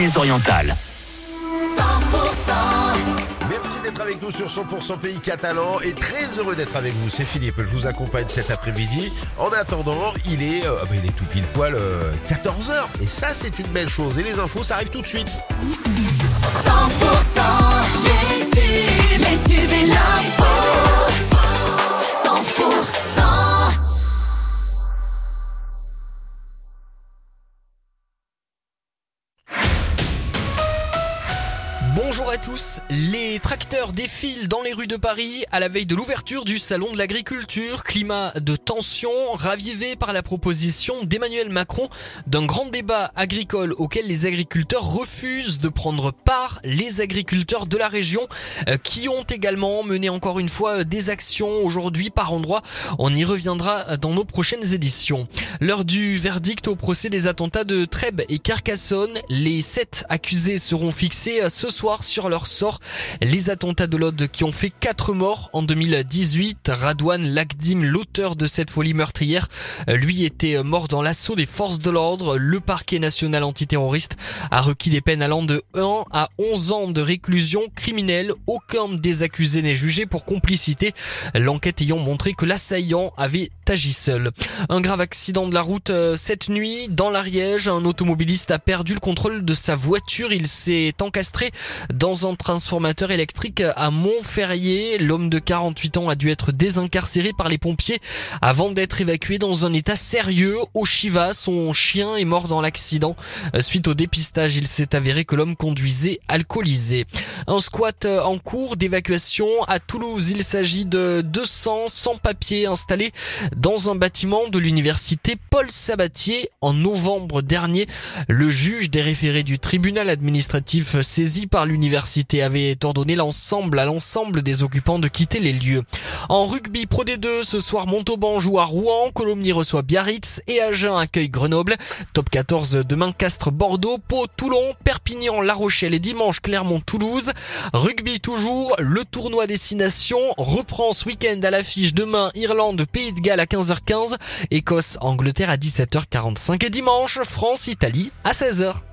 Les orientales. Merci d'être avec nous sur 100% Pays Catalan et très heureux d'être avec vous. C'est Philippe, je vous accompagne cet après-midi. En attendant, il est, euh, bah, il est tout pile poil 14h. Et ça, c'est une belle chose. Et les infos, ça arrive tout de suite. 100% Bonjour à tous, les tracteurs défilent dans les rues de Paris à la veille de l'ouverture du salon de l'agriculture, climat de tension ravivé par la proposition d'Emmanuel Macron d'un grand débat agricole auquel les agriculteurs refusent de prendre part, les agriculteurs de la région euh, qui ont également mené encore une fois des actions aujourd'hui par endroit. On y reviendra dans nos prochaines éditions. L'heure du verdict au procès des attentats de Trèbes et Carcassonne, les sept accusés seront fixés euh, ce soir sur leur sort. Les attentats de l'Aude qui ont fait quatre morts en 2018. Radouane Lagdim, l'auteur de cette folie meurtrière, lui était mort dans l'assaut des forces de l'ordre. Le parquet national antiterroriste a requis des peines allant de 1 à 11 ans de réclusion criminelle. Aucun des accusés n'est jugé pour complicité. L'enquête ayant montré que l'assaillant avait Un grave accident de la route euh, cette nuit dans l'Ariège. Un automobiliste a perdu le contrôle de sa voiture. Il s'est encastré dans un transformateur électrique à Montferrier. L'homme de 48 ans a dû être désincarcéré par les pompiers avant d'être évacué dans un état sérieux au Chiva. Son chien est mort dans l'accident. Euh, Suite au dépistage, il s'est avéré que l'homme conduisait alcoolisé. Un squat euh, en cours d'évacuation à Toulouse. Il s'agit de 200 sans-papiers installés dans un bâtiment de l'université Paul Sabatier en novembre dernier. Le juge des référés du tribunal administratif saisi par l'université avait ordonné l'ensemble à l'ensemble des occupants de quitter les lieux. En rugby Pro D2, ce soir Montauban joue à Rouen, Colomny reçoit Biarritz et Agen accueille Grenoble. Top 14 demain Castres Bordeaux, Pau Toulon, Perpignan La Rochelle et dimanche Clermont Toulouse. Rugby toujours, le tournoi destination reprend ce week-end à l'affiche demain Irlande Pays de Galles 15h15, Écosse Angleterre à 17h45 et dimanche France Italie à 16h.